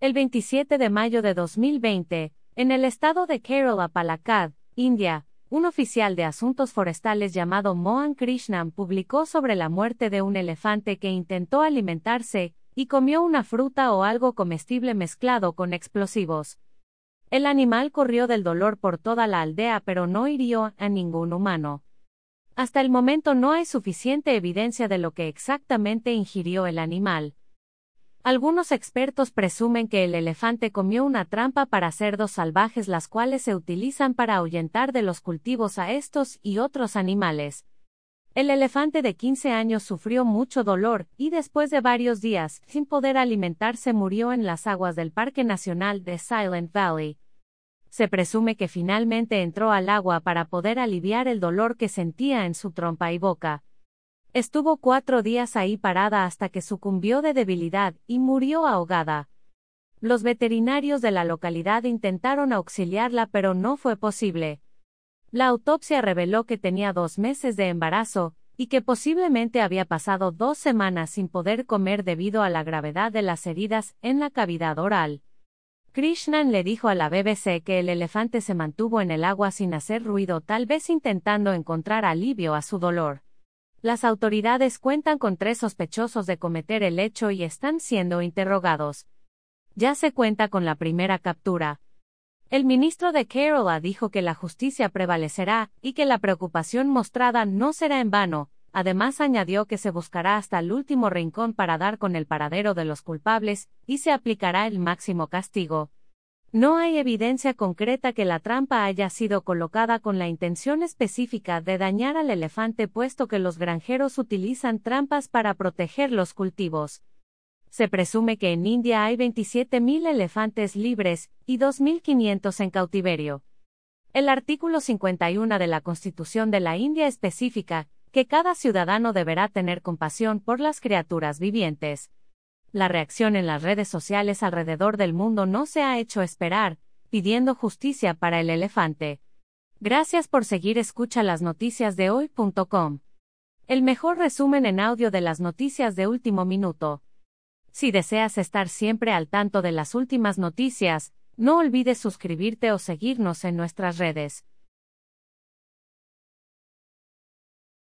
El 27 de mayo de 2020, en el estado de Kerala, Palakkad, India, un oficial de asuntos forestales llamado Mohan Krishnan publicó sobre la muerte de un elefante que intentó alimentarse y comió una fruta o algo comestible mezclado con explosivos. El animal corrió del dolor por toda la aldea pero no hirió a ningún humano. Hasta el momento no hay suficiente evidencia de lo que exactamente ingirió el animal. Algunos expertos presumen que el elefante comió una trampa para cerdos salvajes las cuales se utilizan para ahuyentar de los cultivos a estos y otros animales. El elefante de 15 años sufrió mucho dolor, y después de varios días, sin poder alimentarse, murió en las aguas del Parque Nacional de Silent Valley. Se presume que finalmente entró al agua para poder aliviar el dolor que sentía en su trompa y boca. Estuvo cuatro días ahí parada hasta que sucumbió de debilidad y murió ahogada. Los veterinarios de la localidad intentaron auxiliarla pero no fue posible. La autopsia reveló que tenía dos meses de embarazo, y que posiblemente había pasado dos semanas sin poder comer debido a la gravedad de las heridas en la cavidad oral. Krishnan le dijo a la BBC que el elefante se mantuvo en el agua sin hacer ruido, tal vez intentando encontrar alivio a su dolor. Las autoridades cuentan con tres sospechosos de cometer el hecho y están siendo interrogados. Ya se cuenta con la primera captura. El ministro de Kerala dijo que la justicia prevalecerá y que la preocupación mostrada no será en vano. Además añadió que se buscará hasta el último rincón para dar con el paradero de los culpables y se aplicará el máximo castigo. No hay evidencia concreta que la trampa haya sido colocada con la intención específica de dañar al elefante puesto que los granjeros utilizan trampas para proteger los cultivos. Se presume que en India hay 27.000 elefantes libres y 2.500 en cautiverio. El artículo 51 de la Constitución de la India especifica que cada ciudadano deberá tener compasión por las criaturas vivientes. La reacción en las redes sociales alrededor del mundo no se ha hecho esperar, pidiendo justicia para el elefante. Gracias por seguir escucha las noticias de hoy.com. El mejor resumen en audio de las noticias de último minuto. Si deseas estar siempre al tanto de las últimas noticias, no olvides suscribirte o seguirnos en nuestras redes.